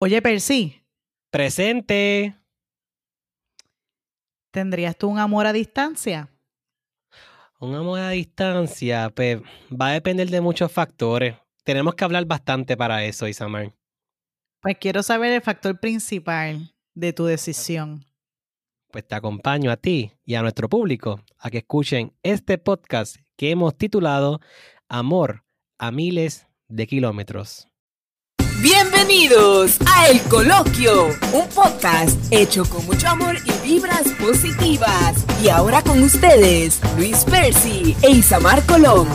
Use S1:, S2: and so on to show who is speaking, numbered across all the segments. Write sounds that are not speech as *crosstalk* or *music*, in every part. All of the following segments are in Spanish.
S1: Oye, Percy,
S2: Presente.
S1: ¿tendrías tú un amor a distancia?
S2: Un amor a distancia, pues va a depender de muchos factores. Tenemos que hablar bastante para eso, Isamar.
S1: Pues quiero saber el factor principal de tu decisión.
S2: Pues te acompaño a ti y a nuestro público a que escuchen este podcast que hemos titulado Amor a miles de kilómetros.
S3: Bienvenidos a El Coloquio, un podcast hecho con mucho amor y vibras positivas. Y ahora con ustedes, Luis Percy e Isamar Colón.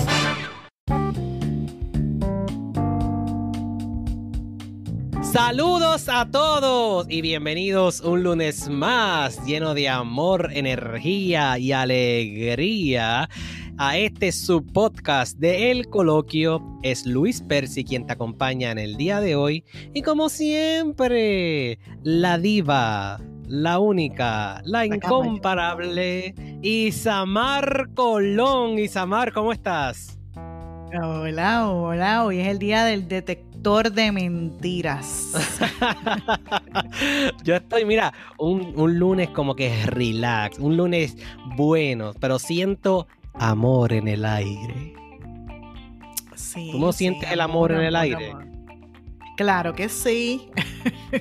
S2: Saludos a todos y bienvenidos un lunes más lleno de amor, energía y alegría a este subpodcast de El Coloquio. Es Luis Percy quien te acompaña en el día de hoy y como siempre, la diva, la única, la incomparable, Isamar Colón. Isamar, ¿cómo estás?
S1: Hola, hola, hoy es el día del detector de mentiras. *laughs*
S2: Yo estoy, mira, un, un lunes como que relax, un lunes bueno, pero siento amor en el aire.
S1: Sí,
S2: ¿Tú no
S1: sí,
S2: sientes el amor en el aire?
S1: amor. Claro que sí.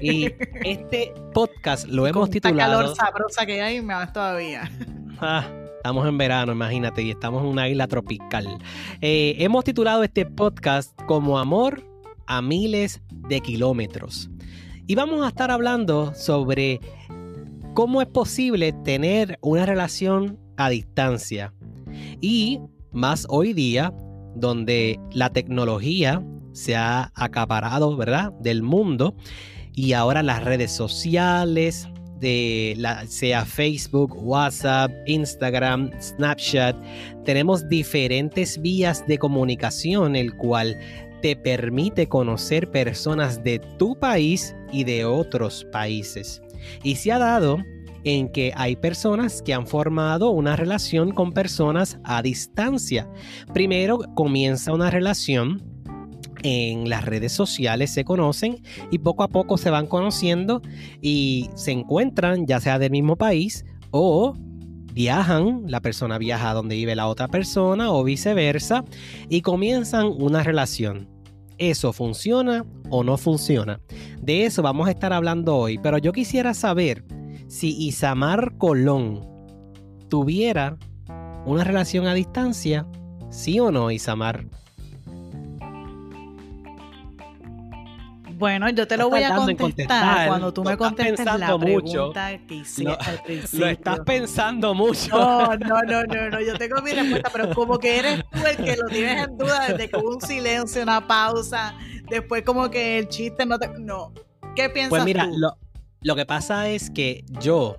S2: Y este podcast lo *laughs*
S1: Con
S2: hemos
S1: esta
S2: titulado.
S1: calor sabrosa que hay, más todavía. *laughs*
S2: Ah, estamos en verano, imagínate, y estamos en una isla tropical. Eh, hemos titulado este podcast como Amor a miles de kilómetros. Y vamos a estar hablando sobre cómo es posible tener una relación a distancia. Y más hoy día, donde la tecnología se ha acaparado, ¿verdad? Del mundo. Y ahora las redes sociales, de la, sea Facebook, WhatsApp, Instagram, Snapchat, tenemos diferentes vías de comunicación, el cual te permite conocer personas de tu país y de otros países. Y se ha dado en que hay personas que han formado una relación con personas a distancia. Primero comienza una relación en las redes sociales se conocen y poco a poco se van conociendo y se encuentran ya sea del mismo país o viajan, la persona viaja a donde vive la otra persona o viceversa y comienzan una relación. ¿Eso funciona o no funciona? De eso vamos a estar hablando hoy, pero yo quisiera saber si Isamar Colón tuviera una relación a distancia, sí o no, Isamar.
S1: Bueno, yo te lo voy a contestar,
S2: contestar,
S1: cuando tú me contestes la
S2: pensando mucho.
S1: pregunta que hice
S2: Lo-
S1: al principio.
S2: Lo estás pensando mucho.
S1: No, no, no, no, no, yo tengo mi respuesta, pero como que eres tú el que lo tienes en duda desde que hubo un silencio, una pausa, después como que el chiste no te... No, ¿qué piensas
S2: Pues mira,
S1: tú?
S2: lo, lo que pasa es que yo,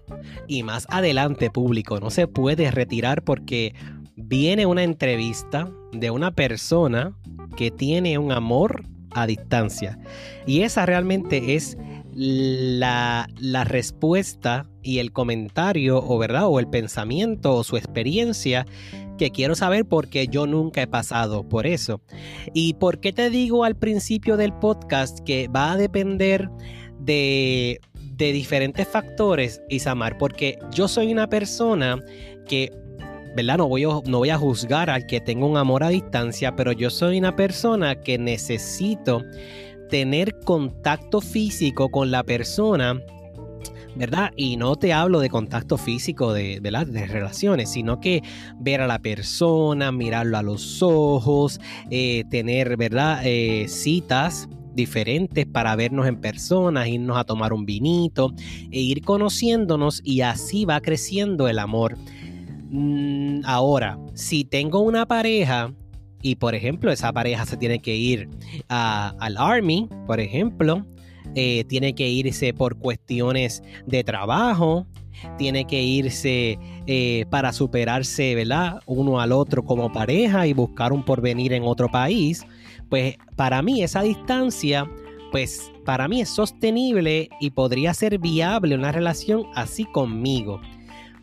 S2: y más adelante público, no se puede retirar porque viene una entrevista de una persona que tiene un amor a distancia. Y esa realmente es la, la respuesta y el comentario, o verdad, o el pensamiento, o su experiencia que quiero saber porque yo nunca he pasado por eso. ¿Y por qué te digo al principio del podcast que va a depender de, de diferentes factores, Isamar? Porque yo soy una persona que, ¿verdad? No voy, a, no voy a juzgar al que tenga un amor a distancia, pero yo soy una persona que necesito tener contacto físico con la persona. ¿Verdad? Y no te hablo de contacto físico de, ¿verdad? de relaciones, sino que ver a la persona, mirarlo a los ojos, eh, tener, ¿verdad? Eh, citas diferentes para vernos en persona, irnos a tomar un vinito e ir conociéndonos y así va creciendo el amor. Mm, ahora, si tengo una pareja y por ejemplo esa pareja se tiene que ir al army, por ejemplo, eh, tiene que irse por cuestiones de trabajo, tiene que irse eh, para superarse, ¿verdad? Uno al otro como pareja y buscar un porvenir en otro país, pues para mí esa distancia, pues para mí es sostenible y podría ser viable una relación así conmigo.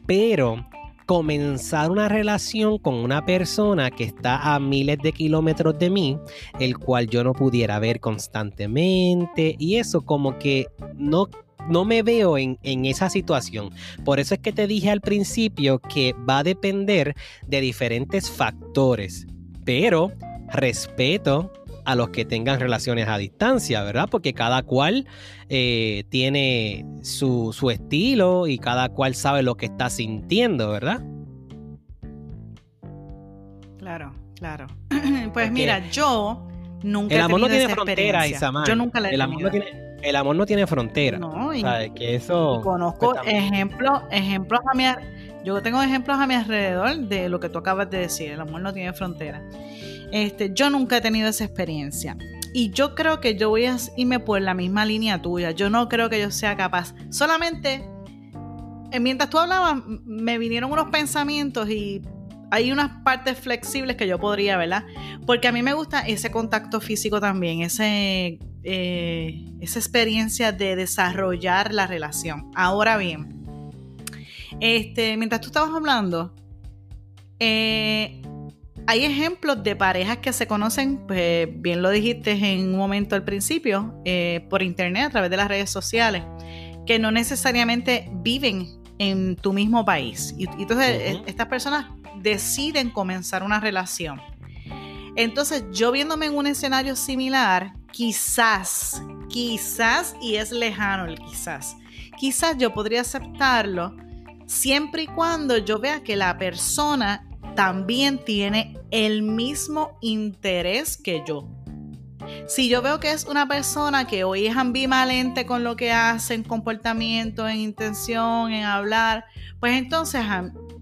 S2: Pero comenzar una relación con una persona que está a miles de kilómetros de mí, el cual yo no pudiera ver constantemente y eso como que no no me veo en, en, esa situación. Por eso es que te dije al principio que va a depender de diferentes factores. Pero respeto a los que tengan relaciones a distancia, ¿verdad? Porque cada cual eh, tiene su, estilo y cada cual sabe lo que está sintiendo, ¿verdad?
S1: Claro, claro. *clears throat* pues mira, yo nunca
S2: el amor no tiene frontera, Isamar.
S1: Yo nunca le
S2: el amor no tiene el amor no tiene frontera. No, que eso
S1: conozco ejemplos, ejemplos a mi yo tengo ejemplos a mi alrededor de lo que tú acabas de decir, el amor no tiene frontera. Este, yo nunca he tenido esa experiencia. Y yo creo que yo voy a irme por la misma línea tuya. Yo no creo que yo sea capaz. Solamente, eh, mientras tú hablabas, me vinieron unos pensamientos y hay unas partes flexibles que yo podría, ¿verdad? Porque a mí me gusta ese contacto físico también, ese, eh, esa experiencia de desarrollar la relación. Ahora bien, este, mientras tú estabas hablando, eh, hay ejemplos de parejas que se conocen, pues bien lo dijiste en un momento al principio, eh, por internet, a través de las redes sociales, que no necesariamente viven en tu mismo país. Y, entonces eh, estas personas deciden comenzar una relación. Entonces yo viéndome en un escenario similar, quizás, quizás, y es lejano el quizás, quizás yo podría aceptarlo siempre y cuando yo vea que la persona también tiene el mismo interés que yo. Si yo veo que es una persona que hoy es ambivalente con lo que hace en comportamiento, en intención, en hablar, pues entonces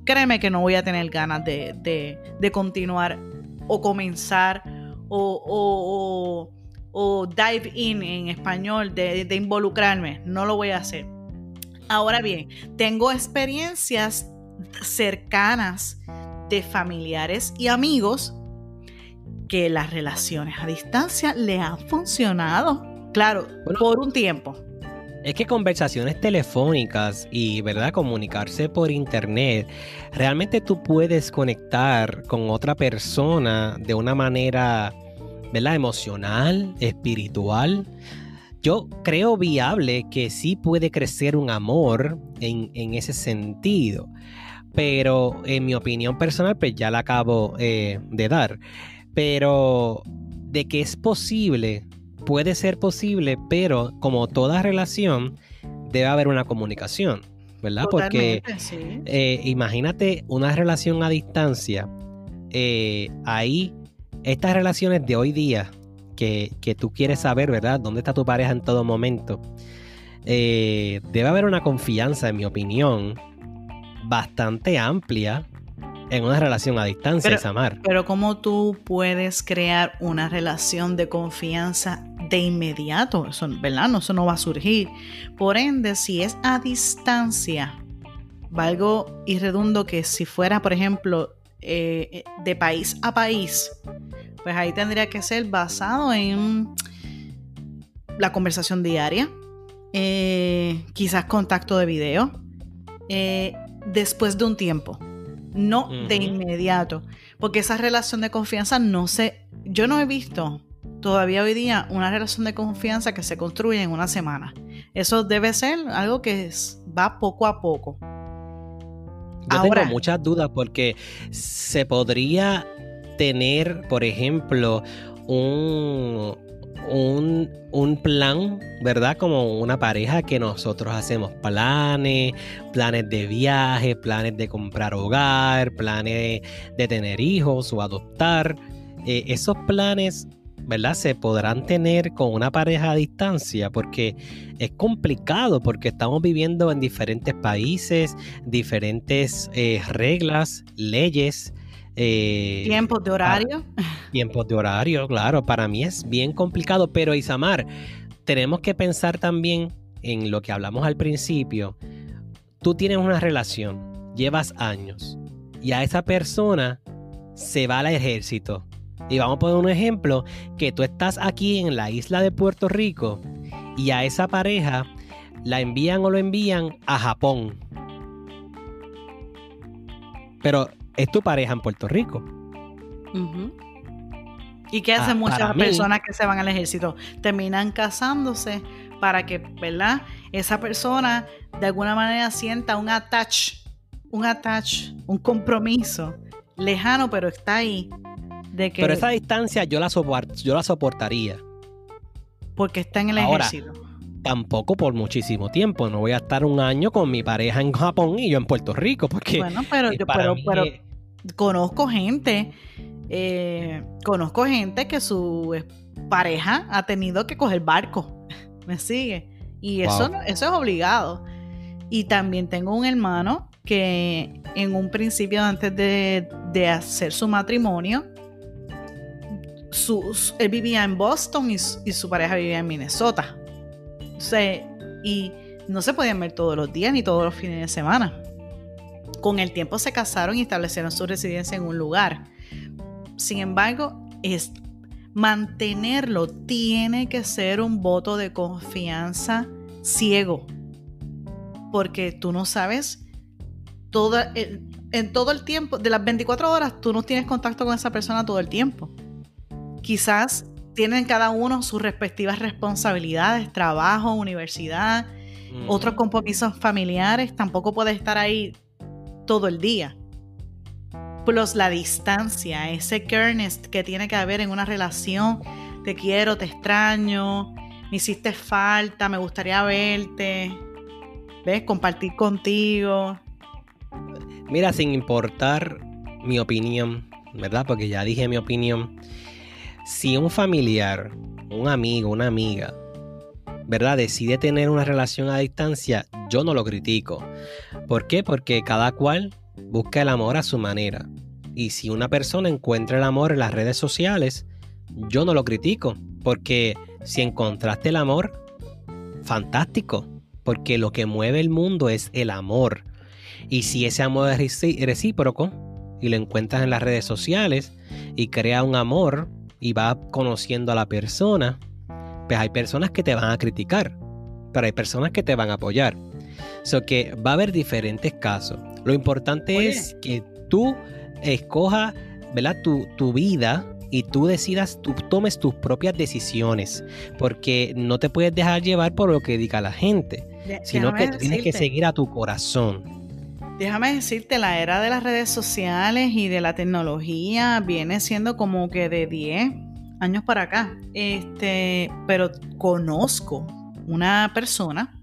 S1: créeme que no voy a tener ganas de, continuar o comenzar o, dive in en español, de, de involucrarme. No lo voy a hacer. Ahora bien, tengo experiencias cercanas de familiares y amigos que las relaciones a distancia le han funcionado, claro, por un tiempo.
S2: Es que conversaciones telefónicas y, ¿verdad? Comunicarse por internet, realmente tú puedes conectar con otra persona de una manera, ¿verdad? Emocional, espiritual yo creo viable que sí puede crecer un amor en, ese sentido. Pero en mi opinión personal, pues ya la acabo eh, de dar. Pero de que es posible, puede ser posible, pero como toda relación, debe haber una comunicación, ¿verdad? Porque eh, imagínate una relación a distancia. Eh, ahí, estas relaciones de hoy día, que, tú quieres saber, ¿verdad? ¿Dónde está tu pareja en todo momento? Debe haber una confianza, en mi opinión, bastante amplia en una relación a distancia,
S1: pero,
S2: Samar.
S1: Pero ¿cómo tú puedes crear una relación de confianza de inmediato? Eso, ¿verdad? No, eso no va a surgir. Por ende, si es a distancia, valgo y redundo que si fuera, por ejemplo, eh, de país a país, pues ahí tendría que ser basado en la conversación diaria, eh, quizás contacto de video, eh, después de un tiempo, no de inmediato, porque esa relación de confianza no se, yo no he visto todavía hoy día una relación de confianza que se construye en una semana. Eso debe ser algo que va poco a poco.
S2: Yo tengo muchas dudas porque se podría tener, por ejemplo, un, un, plan, ¿verdad? Como una pareja que nosotros hacemos planes, planes de viaje, planes de comprar hogar, planes de tener hijos o adoptar. Eh, esos planes, ¿verdad? Se podrán tener con una pareja a distancia porque es complicado porque estamos viviendo en diferentes países, diferentes eh, reglas, leyes.
S1: Eh, tiempos de horario. *laughs*
S2: tiempos de horario, claro, para mí es bien complicado, pero Isamar, tenemos que pensar también en lo que hablamos al principio. Tú tienes una relación, llevas años, y a esa persona se va al ejército. Y vamos a poner un ejemplo, que tú estás aquí en la isla de Puerto Rico y a esa pareja la envían o lo envían a Japón pero es tu pareja en Puerto Rico.
S1: ¿Y qué
S2: Ah,
S1: hacen muchas
S2: mí-
S1: personas que se van al ejército? Terminan casándose para que, ¿verdad? Esa persona de alguna manera sienta un attach, un attach, un compromiso lejano, pero está ahí. De que,
S2: Pero esa distancia yo la, sopor- yo la soportaría.
S1: porque está en el
S2: Ahora,
S1: ejército.
S2: Tampoco por muchísimo tiempo. No voy a estar un año con mi pareja en Japón y yo en Puerto Rico. Porque
S1: Bueno, pero, yo,
S2: para
S1: pero,
S2: mí
S1: pero
S2: es-
S1: conozco gente, eh, conozco gente que su pareja ha tenido que coger barco. *laughs* ¿Me sigue? Y eso,
S2: Wow.
S1: eso es obligado. Y también tengo un hermano que en un principio, antes de, de hacer su matrimonio, su, su- él vivía en Boston y, su- y su pareja vivía en Minnesota. O sea, y no se podían ver todos los días ni todos los fines de semana. Con el tiempo se casaron y establecieron su residencia en un lugar. Sin embargo, es mantenerlo tiene que ser un voto de confianza ciego. Porque tú no sabes toda, el- en todo el tiempo, de las 24 horas, tú no tienes contacto con esa persona todo el tiempo. Quizás tienen cada uno sus respectivas responsabilidades, trabajo, universidad,
S2: Mm.
S1: otros compromisos familiares, tampoco puedes estar ahí todo el día. Plus la distancia, ese careness que tiene que haber en una relación. Te quiero, te extraño, me hiciste falta, me gustaría verte. ¿Ves? Compartir contigo.
S2: Mira, sin importar mi opinión, ¿verdad? Porque ya dije mi opinión. Si un familiar, un amigo, una amiga, ¿verdad? Decide tener una relación a distancia, yo no lo critico. ¿Por qué? Porque cada cual busca el amor a su manera. Y si una persona encuentra el amor en las redes sociales, yo no lo critico. Porque si encontraste el amor, fantástico. Porque lo que mueve el mundo es el amor. Y si ese amor es recíproco y lo encuentras en las redes sociales y crea un amor y va conociendo a la persona, pues hay personas que te van a criticar, pero hay personas que te van a apoyar. So que va a haber diferentes casos. Lo importante
S1: Oye.
S2: es que tú escojas, ¿verdad? Tu, tu vida y tú decidas, tú tomes tus propias decisiones, porque no te puedes dejar llevar por lo que diga la gente,
S1: De-
S2: sino que tú tienes que seguir a tu corazón.
S1: Déjame decirte, la era de las redes sociales y de la tecnología viene siendo como que de 10 años para acá. Este, pero conozco una persona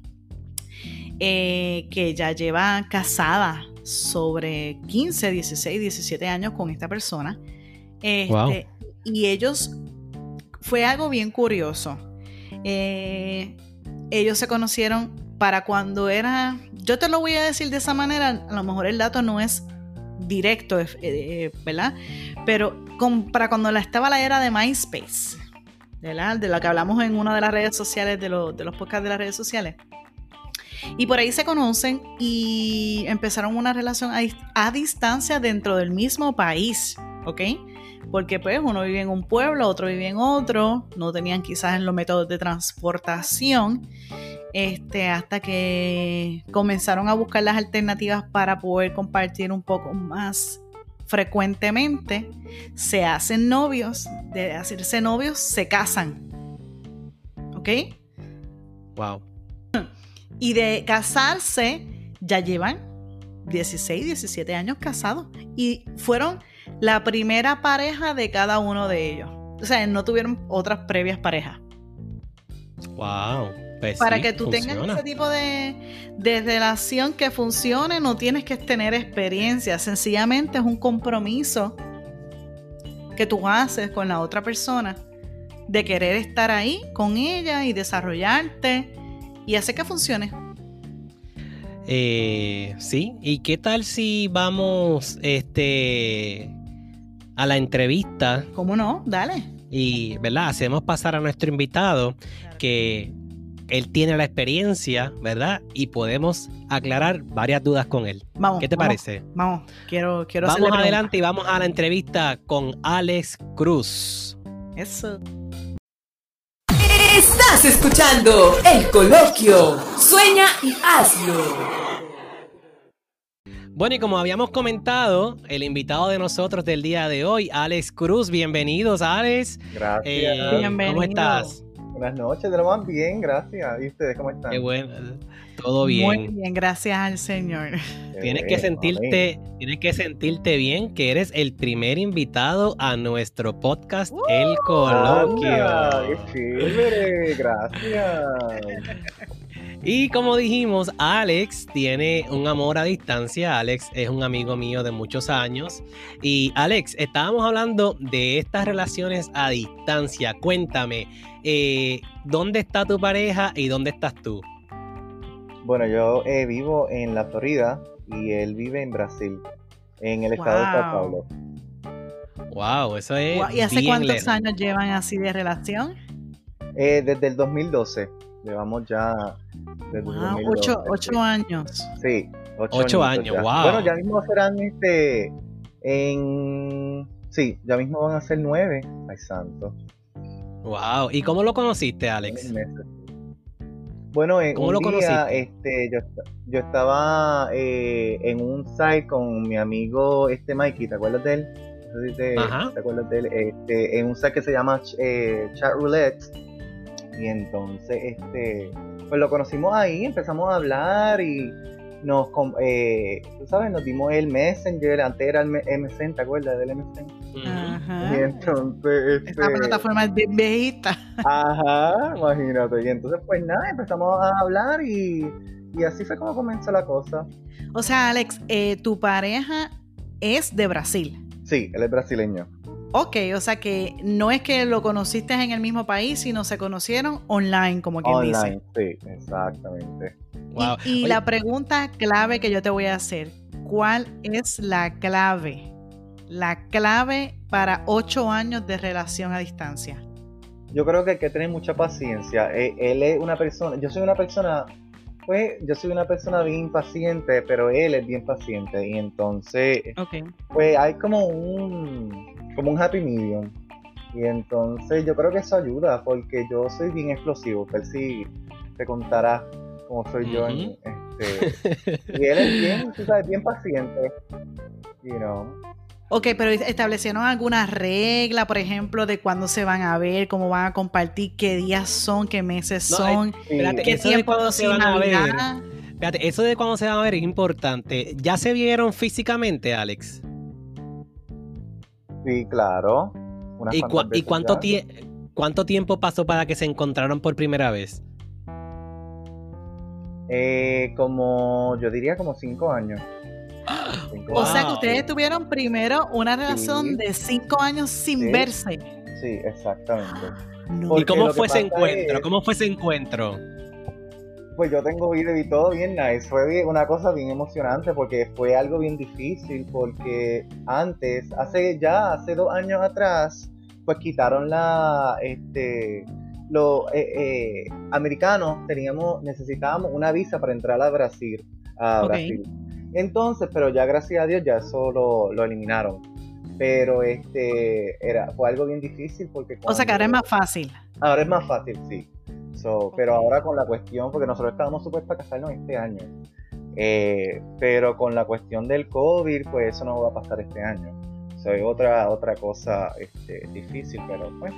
S1: eh, que ya lleva casada sobre 15, 16, 17 años con esta persona. Este,
S2: Wow.
S1: Y ellos, fue algo bien curioso. Eh, ellos se conocieron para cuando era, yo te lo voy a decir de esa manera, a lo mejor el dato no es directo, eh, eh, ¿verdad? Pero con- para cuando la, estaba la era de MySpace, ¿verdad? De la que hablamos en una de las redes sociales, de, lo- de los podcasts de las redes sociales. Y por ahí se conocen y empezaron una relación a, a distancia dentro del mismo país, ¿ok? Porque pues uno vive en un pueblo, otro vive en otro, no tenían quizás los métodos de transportación, este, hasta que comenzaron a buscar las alternativas para poder compartir un poco más frecuentemente, se hacen novios, de hacerse novios se casan, ¿ok?
S2: Wow.
S1: Y de casarse, ya llevan 16, 17 años casados. Y fueron la primera pareja de cada uno de ellos. O sea, no tuvieron otras previas parejas.
S2: Wow. Pues
S1: Para
S2: sí,
S1: que tú tengas ese tipo de, de relación que funcione, no tienes que tener experiencia. Sencillamente es un compromiso que tú haces con la otra persona de querer estar ahí con ella y desarrollarte y hacer que funcione.
S2: Eh, sí. ¿Y qué tal si vamos este a la entrevista
S1: ¿Cómo no? Dale.
S2: y, ¿verdad? Hacemos pasar a nuestro invitado que él tiene la experiencia, ¿verdad? Y podemos aclarar varias dudas con él.
S1: Vamos.
S2: ¿Qué te
S1: vamos,
S2: parece?
S1: Vamos, quiero, quiero
S2: Vamos adelante y vamos a la entrevista con Alex Cruz.
S1: Eso.
S3: Estás escuchando El Coloquio. Sueña y hazlo.
S2: Bueno, y como habíamos comentado, el invitado de nosotros del día de hoy, Alex Cruz. Bienvenidos, Alex.
S4: Gracias.
S2: Eh, ¿Cómo estás?
S4: Buenas noches, de lo más bien, gracias. ¿Y ustedes cómo están?
S2: Qué bueno, todo bien.
S1: Muy bien, gracias al Señor.
S2: tienes que sentirte, tienes que sentirte bien que eres el primer invitado a nuestro podcast El Coloquio.
S4: ¡Qué chévere! Gracias.
S2: Y como dijimos, Alex tiene un amor a distancia. Alex es un amigo mío de muchos años. Y Alex, estábamos hablando de estas relaciones a distancia. Cuéntame, eh, ¿dónde está tu pareja y dónde estás tú?
S4: Bueno, yo eh, vivo en la Florida y él vive en Brasil, en el estado de Sao Paulo.
S2: Wow, eso es.
S1: ¿Y hace cuántos años llevan así de relación?
S4: Eh, desde el 2012. Llevamos ya
S1: desde ocho, años.
S4: Sí,
S2: ocho, años, wow.
S4: Bueno, ya mismo serán este en sí, ya mismo van a ser nueve. Ay, santo.
S2: Wow. ¿Y cómo lo conociste, Alex?
S4: Bueno, en ¿Cómo un lo día, este, yo, yo estaba eh, en un site con mi amigo este Mikey, ¿te acuerdas de él? te, ¿te acuerdas de él? Este, en un site que se llama eh, Chat Roulette. Y entonces, este, pues lo conocimos ahí, empezamos a hablar y nos, eh, tú sabes, nos dimos el Messenger, antes era el MSN, ¿te acuerdas del MSN?
S1: Ajá.
S4: Y entonces...
S1: Esta este, plataforma es bien viejita.
S4: Ajá, imagínate. Y entonces, pues nada, empezamos a hablar y, y así fue como comenzó la cosa.
S1: O sea, Alex, eh, tu pareja es de Brasil.
S4: Sí, él es brasileño.
S1: Ok, o sea que no es que lo conociste en el mismo país, sino se conocieron online, como quien dice.
S4: Online, sí, exactamente.
S1: Y, la pregunta clave que yo te voy a hacer, ¿cuál es la clave? La clave para ocho años de relación a distancia.
S4: Yo creo que hay que tener mucha paciencia. Eh, él es una persona, yo soy una persona, pues yo soy una persona bien impaciente, pero él es bien paciente. Y entonces, pues hay como un como un happy medium. Y entonces yo creo que eso ayuda, porque yo soy bien explosivo, ver si te contará cómo soy yo. este, y él es bien, tú sabes, bien paciente. You know.
S1: Ok, pero establecieron alguna regla, por ejemplo, de cuándo se van a ver, cómo van a compartir, qué días son, qué meses son, qué tiempo se van a ver.
S2: Eso de cuándo se van a ver es importante. ¿Ya se vieron físicamente, Alex?
S4: Sí, claro.
S2: ¿Y, cuánto, cuánto tiempo pasó para que se encontraron por primera vez?
S4: Eh, como, yo diría como cinco años.
S1: O sea que ustedes tuvieron primero una relación de cinco años sin verse.
S4: Sí, exactamente.
S2: ¿Y cómo fue ese encuentro? ¿Cómo fue ese encuentro?
S4: Pues yo tengo video y todo bien nice. Fue una cosa bien emocionante porque fue algo bien difícil porque antes, hace ya, hace dos años atrás, pues quitaron la, este, los eh, eh, americanos teníamos, necesitábamos una visa para entrar a Brasil, a Brasil. Entonces, pero ya gracias a Dios ya eso lo, eliminaron. Pero este era fue algo bien difícil porque
S1: o sea que ahora es más fácil.
S4: Ahora es más fácil, sí. Pero ahora con la cuestión, porque nosotros estábamos supuestos a casarnos este año, eh, pero con la cuestión del COVID, pues eso no va a pasar este año. Soy otra, otra cosa este, difícil, pero bueno.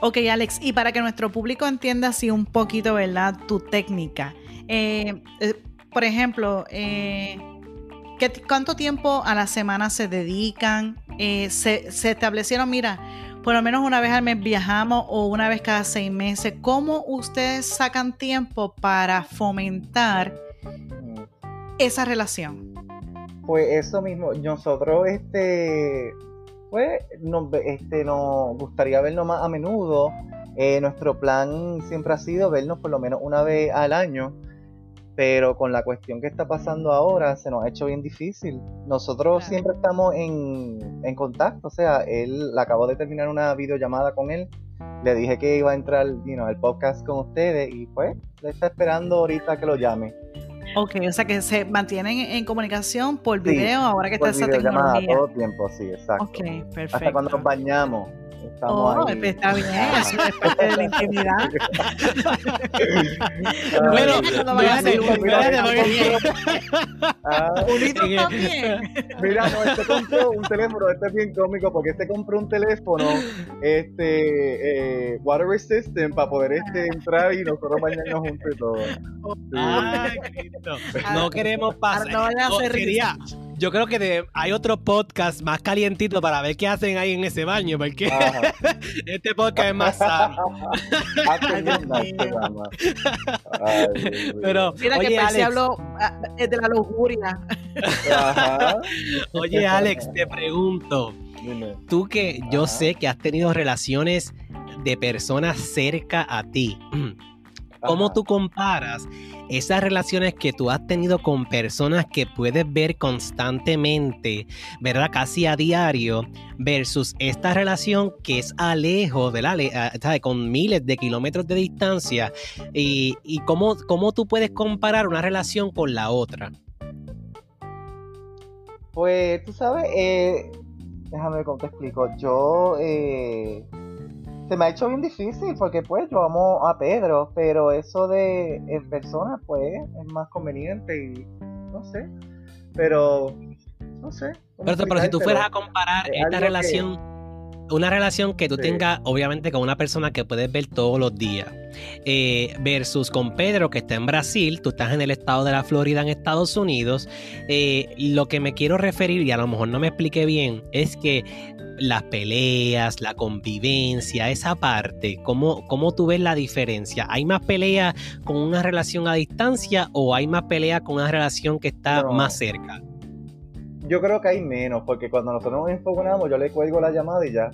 S1: Ok, Alex, y para que nuestro público entienda así un poquito, ¿verdad? Tu técnica. Eh, eh, por ejemplo, ¿cuánto tiempo a la semana se dedican? se, se establecieron, mira, por lo menos una vez al mes viajamos o una vez cada seis meses. ¿Cómo ustedes sacan tiempo para fomentar esa relación?
S4: Pues eso mismo, nosotros este, pues, nos, este, nos gustaría vernos más a menudo. Eh, nuestro plan siempre ha sido vernos por lo menos una vez al año pero con la cuestión que está pasando ahora se nos ha hecho bien difícil. Nosotros siempre estamos en, en, contacto, o sea, él acabo de terminar una videollamada con él, le dije que iba a entrar you know, al podcast con ustedes y pues le está esperando ahorita que lo llame.
S1: Ok, o sea que se mantienen en comunicación por video ahora que está esa tecnología.
S4: todo el tiempo, sí, exacto.
S1: Ok, perfecto.
S4: Hasta cuando nos bañamos Estamos
S1: Oh,
S4: ahí.
S1: pues está bien, eso es parte de la intimidad. *laughs*
S2: Bueno,
S1: cuando vayan a hacer
S4: Mira,
S1: un
S4: ah,
S2: Sí.
S1: también.
S4: Mira, no, este compró un teléfono, este es bien cómico porque este compró un teléfono, este, eh, water resistant para poder este entrar y nosotros bañarnos juntos y todo. Sí.
S2: Ay, Cristo. No queremos pasar.
S1: no vayan
S2: yo creo que de- hay otro podcast más calientito para ver qué hacen ahí en ese baño, porque
S4: Ajá. *laughs*
S2: este podcast es más sano. *laughs*
S4: Dios *laughs* mío.
S2: Pero,
S1: Mira que
S2: oye,
S1: Percy
S2: Alex,
S1: habló ah, es de la lujuria.
S4: Ajá.
S2: oye, Alex, te pregunto,
S4: Dime.
S2: tú que yo sé que has tenido relaciones de personas cerca a ti, *clears throat* ¿cómo
S4: Ajá.
S2: tú comparas esas relaciones que tú has tenido con personas que puedes ver constantemente, ¿verdad? Casi a diario, versus esta relación que es a lejos. Le- ah, ¿sabes? Con miles de kilómetros de distancia. Y, y cómo, cómo tú puedes comparar una relación con la otra.
S4: Pues tú sabes, eh, déjame ver cómo te explico. Yo, eh, se me ha hecho bien difícil porque pues yo amo a Pedro, pero eso de en persona pues es más conveniente y no sé, pero no sé.
S2: Pero, pero si tú fueras a comparar
S4: es
S2: esta
S4: que-
S2: relación, una relación que tú
S4: Sí.
S2: tengas, obviamente, con una persona que puedes ver todos los días, eh, versus con Pedro, que está en Brasil, tú estás en el estado de la Florida, en Estados Unidos, eh, lo que me quiero referir, y a lo mejor no me expliqué bien, es que las peleas, la convivencia, esa parte, ¿cómo, cómo tú ves la diferencia? ¿Hay más peleas con una relación a distancia o hay más peleas con una relación que está
S4: No.
S2: más cerca?
S4: Yo creo que hay menos, porque cuando nosotros nos enfogonamos, yo le cuelgo la llamada y ya.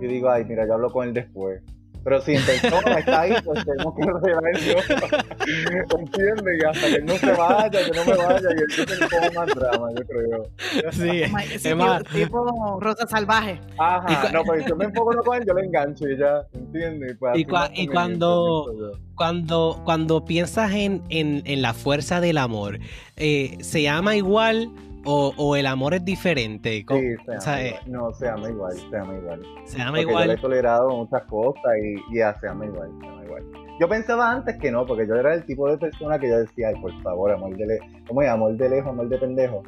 S4: Y digo, ay, mira, yo hablo con él después. Pero si en persona está ahí, pues tenemos que arreglar eso. *laughs* ¿Entiendes? Y hasta que él no se vaya, que no me vaya, y entonces pongo más drama, yo creo.
S2: Sí, es más,
S1: tipo, tipo Rosa Salvaje.
S4: Ajá, no, pero si yo me enfogono con él, yo le engancho y ya, ¿entiendes? Pues
S2: Y cua- y cuando-
S4: yo.
S2: cuando, cuando piensas en, en- en la fuerza del amor, eh, ¿se ama igual o, o el amor es diferente?
S4: Sí, se
S2: o sea, eh,
S4: igual. No, se ama igual, se ama igual.
S2: ¿Se ama
S4: Porque yo le he
S2: igual?
S4: tolerado muchas cosas y, ya se ama igual, se ama igual. Yo pensaba antes que no, porque yo era el tipo de persona que yo decía, ay, por favor, amor de lejos, ¿cómo es? Amor de lejos, amor de pendejo.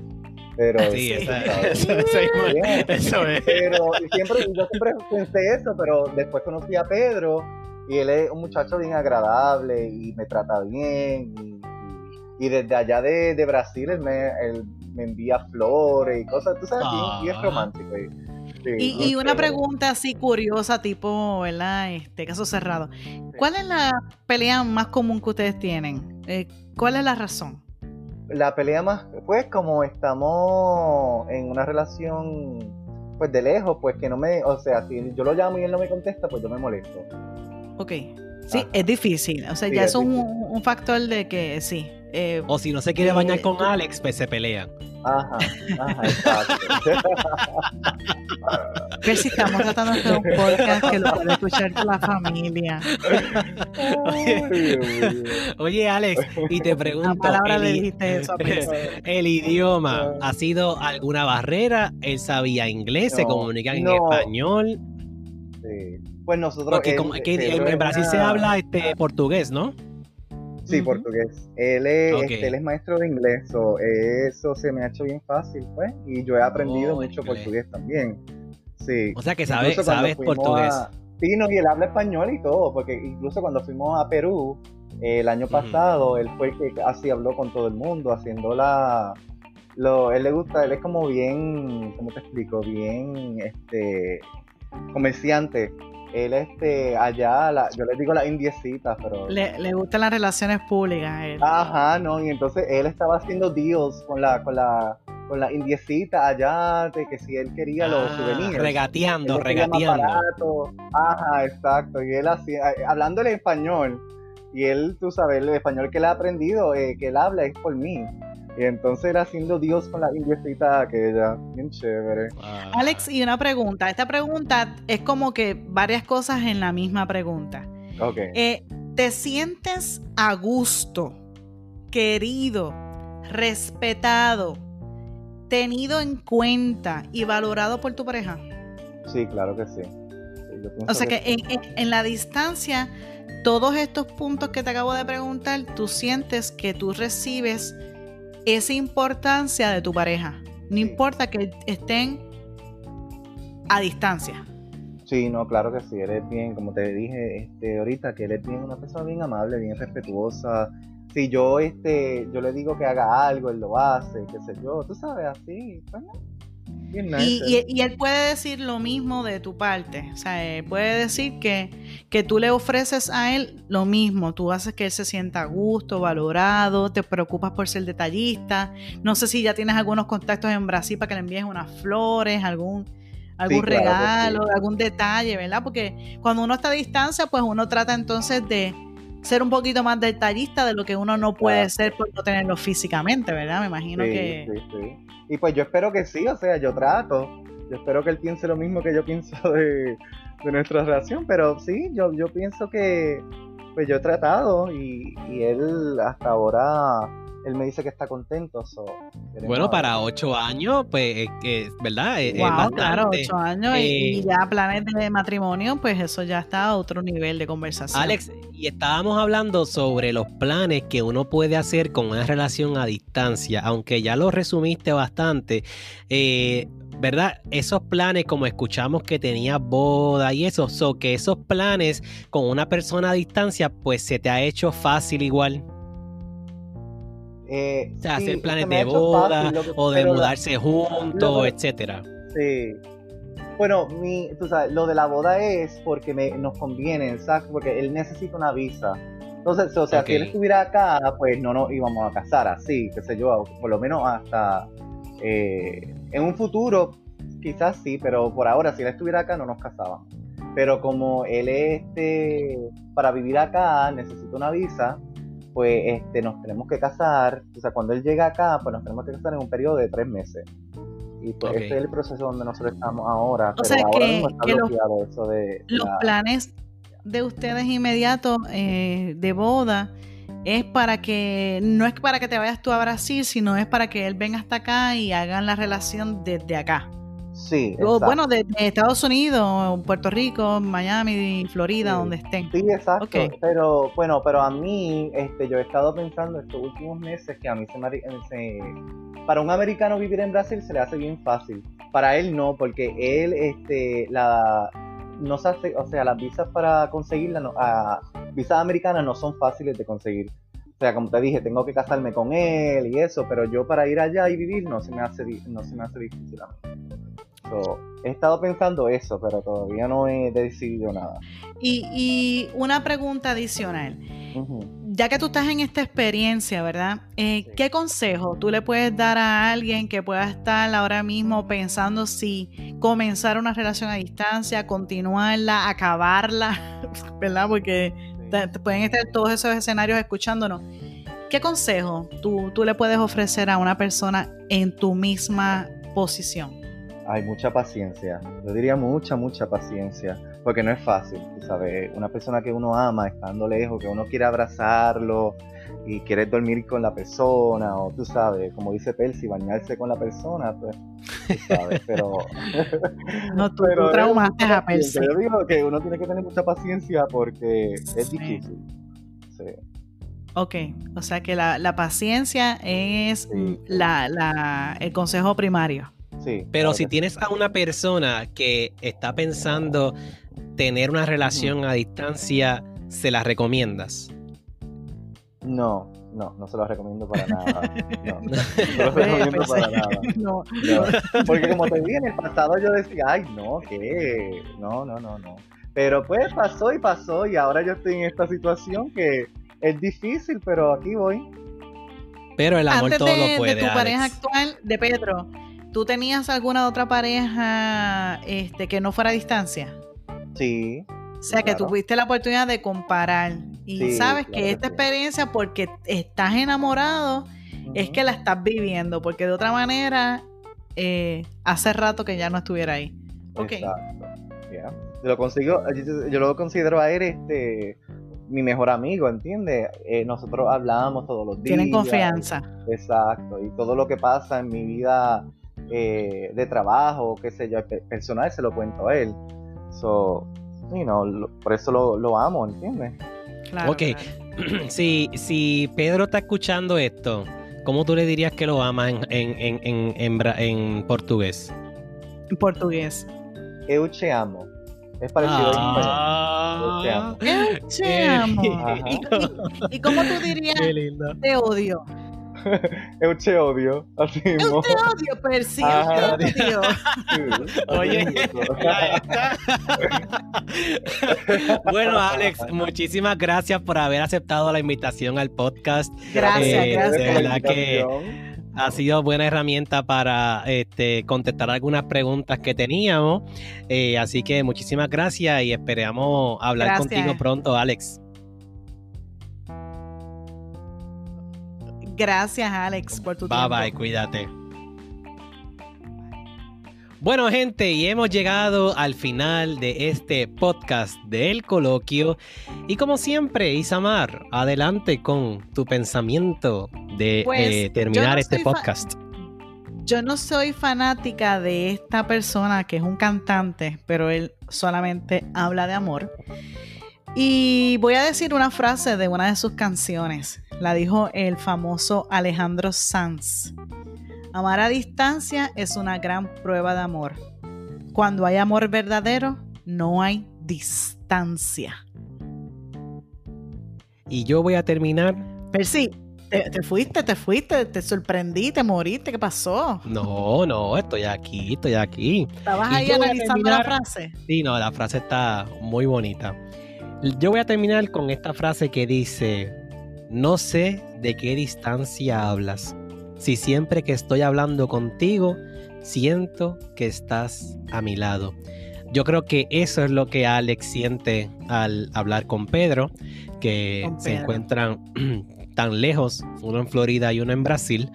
S4: Pero, *laughs*
S2: Sí, esa-
S4: ¿sabes? *laughs*
S2: eso, eso es-
S4: Bien.
S2: eso es.
S4: pero y siempre, yo siempre pensé eso, pero después conocí a Pedro y él es un muchacho bien agradable y me trata bien. Y, y- y desde allá de, de Brasil él me, él me envía flores y cosas, tú sabes, bien, bien
S2: Ah.
S4: romántico. Y, sí,
S1: Y,
S4: no
S1: y una pregunta así curiosa, tipo, ¿verdad? Este caso cerrado. ¿Cuál es la pelea más común que ustedes tienen? Eh, ¿Cuál es la razón?
S4: La pelea más, pues como estamos en una relación pues de lejos, pues que no me, o sea, si yo lo llamo y él no me contesta, pues yo me molesto.
S1: Ok. Sí,
S4: Ajá.
S1: es difícil. O sea,
S4: Sí,
S1: ya
S4: es
S1: es un, un factor de que sí. Eh,
S2: O si no se quiere
S1: Sí.
S2: bañar con Alex, pues se pelean.
S4: Ajá, ajá, exacto.
S1: ver si estamos tratando de hacer un podcast que lo pueda escuchar toda la familia.
S2: Oye, Alex, y te
S1: La
S2: pregunto,
S1: palabra
S2: el,
S1: le dijiste eso a Percy.
S2: el idioma, ¿ha sido alguna barrera? ¿Él sabía inglés? ¿Se
S4: No,
S2: comunican en
S4: no.
S2: español?
S4: Sí. Pues nosotros.
S2: Porque
S4: él-
S2: como- que
S4: Pedro
S2: en
S4: es
S2: Brasil se
S4: una-
S2: habla este portugués, ¿no?
S4: Sí,
S1: Ujú.
S4: portugués. Él es, este, él es maestro de inglés, so, eso se me ha hecho bien fácil, pues. Y yo he aprendido
S2: Oh,
S4: mucho
S2: inglés.
S4: portugués también. Sí.
S2: O sea que sabe, sabes portugués.
S4: a- Sí, no, y él habla español y todo, porque incluso cuando fuimos a Perú eh, el año pasado, él fue el que así habló con todo el mundo, haciendo la... Lo, él le gusta, él es como bien, ¿cómo te explico? Bien, este, comerciante. Él, este, allá, la- yo les digo la indiecita, pero...
S1: Le, le gustan las relaciones públicas a él.
S4: Ajá, no, y entonces él estaba haciendo deals con la, con la, con la indiecita allá, de que si él quería los
S2: Ah,
S4: souvenirs.
S2: regateando,
S4: Él
S2: regateando.
S4: Ajá, exacto. Y él hacía, eh, hablándole español, y él, tú sabes, el español que él ha aprendido, eh, que él habla es por mí. Y entonces él haciendo Dios con la indiecita aquella, bien chévere.
S2: Ah.
S1: Alex, y una pregunta. Esta pregunta es como que varias cosas en la misma pregunta.
S4: Ok.
S1: Eh, ¿Te sientes a gusto, querido, respetado, tenido en cuenta y valorado por tu pareja?
S4: Sí, claro que sí. Yo
S1: O sea que
S4: sí.
S1: en, en- en la distancia, todos estos puntos que te acabo de preguntar, tú sientes que tú recibes esa importancia de tu pareja. No
S4: Sí.
S1: importa que estén a distancia.
S4: Sí, no, claro que sí, él es bien, como te dije este, ahorita, que él es bien una persona bien amable, bien respetuosa. Si yo este, yo le digo que haga algo, él lo hace, qué sé yo, tú sabes, así, pues no. Nice.
S1: Y, y- y él puede decir lo mismo de tu parte. O sea, él puede decir que, que tú le ofreces a él lo mismo. Tú haces que él se sienta a gusto, valorado, te preocupas por ser detallista. No sé si ya tienes algunos contactos en Brasil para que le envíes unas flores, algún, algún regalo,
S4: sí.
S1: algún detalle, ¿verdad? Porque cuando uno está a distancia, pues uno trata entonces de ser un poquito más detallista de lo que uno no puede
S4: Claro.
S1: ser por no tenerlo físicamente, ¿verdad? Me imagino
S4: sí,
S1: que...
S4: sí, sí. Y pues yo espero que sí, o sea, yo trato. Yo espero que él piense lo mismo que yo pienso *laughs* de, de nuestra relación, pero sí, yo, yo pienso que pues yo he tratado y, y él hasta ahora, él me dice que está contento. so,
S2: Bueno, para ocho años, pues, eh, eh, ¿verdad?
S1: Wow, claro, ocho años y- y,
S2: Eh,
S1: ya planes de matrimonio, pues eso ya está a otro nivel de conversación.
S2: Alex, y estábamos hablando sobre los planes que uno puede hacer con una relación a distancia, aunque ya lo resumiste bastante, eh, ¿verdad? Esos planes, como escuchamos que tenía boda y eso, so que esos planes con una persona a distancia, pues se te ha hecho fácil igual.
S4: Eh,
S2: O sea,
S4: sí,
S2: hacer planes de boda
S4: fácil, lo que-
S2: o de
S4: la-
S2: mudarse juntos,
S4: lo-
S2: etcétera.
S4: Sí. Bueno, mi, tú sabes, lo de la boda es porque me, nos conviene, ¿sabes? Porque él necesita una visa. Entonces, o sea, si él estuviera acá, pues no nos íbamos a casar así, qué sé yo, por lo menos hasta eh, en un futuro, quizás sí, pero por ahora, si él estuviera acá, no nos casábamos. Pero como él este, para vivir acá necesita una visa, pues este, nos tenemos que casar. O sea, cuando él llega acá, pues nos tenemos que casar en un periodo de tres meses. Y pues
S2: Ok.
S4: ese es el proceso donde nosotros estamos ahora.
S1: O
S4: pero
S1: sea,
S4: ahora
S1: que-
S4: mismo está
S1: que los-
S4: bloqueado eso de
S1: Los
S4: la-
S1: planes de ustedes inmediatos eh, de boda es para que, no es para que te vayas tú a Brasil, sino es para que él venga hasta acá y hagan la relación desde acá.
S4: Sí,
S1: O, bueno, de, de Estados Unidos, Puerto Rico, Miami, Florida,
S4: Sí.
S1: donde estén.
S4: Sí, exacto. Pero bueno, pero a mí, este, yo he estado pensando estos últimos meses que a mí se me, se- para un americano vivir en Brasil se le hace bien fácil. Para él no, porque él, este, la, no se hace, o sea, las visas para conseguirla, no, visas americanas no son fáciles de conseguir. O sea, como te dije, tengo que casarme con él y eso, pero yo para ir allá y vivir no se me hace, no se me hace difícil a mí. So, he estado pensando eso, pero todavía no he decidido nada.
S1: Y, y una pregunta adicional. Ya que tú estás en esta experiencia, ¿verdad? Eh,
S4: Sí.
S1: ¿Qué consejo tú le puedes dar a alguien que pueda estar ahora mismo pensando si comenzar una relación a distancia, continuarla, acabarla, *laughs* ¿verdad? Porque pueden estar todos esos escenarios escuchándonos. ¿Qué consejo tú, tú le puedes ofrecer a una persona en tu misma posición?
S4: Hay mucha paciencia. Yo diría mucha, mucha paciencia. Porque no es fácil, sabes. Una persona que uno ama estando lejos, que uno quiere abrazarlo y quiere dormir con la persona, o tú sabes, como dice Percy, bañarse con la persona, pues, tú sabes, *laughs* pero. *laughs*
S1: No, tú,
S4: pero
S1: tú
S4: es
S1: traumaste a Percy.
S4: Yo digo que uno tiene que tener mucha paciencia porque es difícil. Sí.
S1: Ok, o sea que la, la paciencia es
S4: Sí.
S1: la, la- el consejo primario.
S4: Sí,
S2: Pero
S4: claro
S2: si tienes a una persona que está pensando tener una relación a distancia, ¿se la recomiendas?
S4: No, no, no se lo recomiendo para *laughs* nada. No, no *laughs* se lo recomiendo para nada.
S1: no,
S4: No, porque como te dije en el pasado yo decía, ay no, ¿qué? No, no, no, no. Pero pues pasó y pasó y ahora yo estoy en esta situación que es difícil, pero aquí voy.
S2: Pero el amor
S1: Antes
S2: todo
S1: de,
S2: lo
S1: de
S2: puede.
S1: tu pareja actual, de Pedro, ¿tú tenías alguna otra pareja este, que no fuera a distancia?
S4: Sí,
S1: O sea, que tuviste la oportunidad de comparar y
S4: Sí,
S1: sabes
S4: claro
S1: que esta
S4: sí.
S1: experiencia, porque estás enamorado, es que la estás viviendo, porque de otra manera, eh, hace rato que ya no estuviera ahí. Ok.
S4: Exacto. ya. Yo lo consigo, yo, yo lo considero a él este mi mejor amigo, ¿entiendes? Eh, nosotros hablamos todos los días.
S1: Tienen confianza.
S4: Exacto, y todo lo que pasa en mi vida eh, de trabajo, qué sé yo, pe- personal, se lo cuento a él. So, y no, lo- por eso lo, lo amo, ¿entiendes?
S1: Claro,
S2: Ok.
S1: claro. *clears throat*
S2: si, si Pedro está escuchando esto, ¿cómo tú le dirías que lo ama en, en, en, en, en bra- en portugués?
S1: En portugués.
S4: Eu te amo. Es parecido
S2: Ah.
S4: a español.
S1: Eu te amo.
S4: Ajá.
S1: ¿Y, y- y cómo tú dirías te odio? *laughs*
S4: Eu te odio. Así
S1: Eu te odio, Percy.
S4: Ajá.
S1: Eu te odio.
S4: Sí, así
S2: Oye,
S4: mismo.
S2: ahí está. bueno, Alex, muchísimas gracias por haber aceptado la invitación al podcast.
S1: Gracias,
S2: Eh,
S1: gracias.
S2: de verdad que-. Ha sido buena herramienta para este, contestar algunas preguntas que teníamos. Eh, así que muchísimas gracias y esperamos hablar
S1: Gracias.
S2: contigo pronto, Alex.
S1: Gracias, Alex, por tu
S2: Bye
S1: tiempo.
S2: bye, cuídate. Bueno, gente, y hemos llegado al final de este podcast del coloquio. Y como siempre, Isamar, adelante con tu pensamiento de
S1: Pues,
S2: eh,
S1: yo
S2: terminar
S1: no
S2: este podcast.
S1: Yo no soy fanática de esta persona que es un cantante, pero él solamente habla de amor. Y voy a decir una frase de una de sus canciones. La dijo el famoso Alejandro Sanz. Amar a distancia es una gran prueba de amor. Cuando hay amor verdadero, no hay distancia.
S2: Y yo voy a terminar.
S1: Percy, te, te fuiste, te fuiste, te sorprendí, te moriste, ¿qué pasó?
S2: No, no, estoy aquí, estoy aquí.
S1: Estabas
S2: Y
S1: ahí analizando la frase.
S2: Sí, no, la frase está muy bonita. Yo voy a terminar con esta frase que dice, no sé de qué distancia hablas. Si siempre que estoy hablando contigo, siento que estás a mi lado. Yo creo que eso es lo que Alex siente al hablar con Pedro, que
S1: Con
S2: se encuentran *clears throat* tan lejos, uno en Florida y uno en Brasil.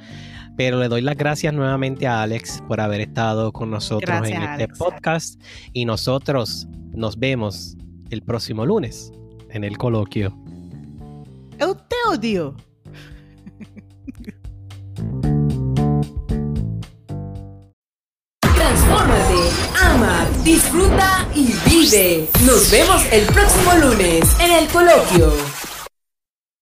S2: Pero le doy las gracias nuevamente a Alex por haber estado con nosotros
S1: Gracias,
S2: en este
S1: Alex.
S2: podcast y nosotros nos vemos el próximo lunes en el coloquio.
S1: Eu te odio.
S3: Transfórmate, ama, disfruta y vive. Nos vemos el próximo lunes en el coloquio.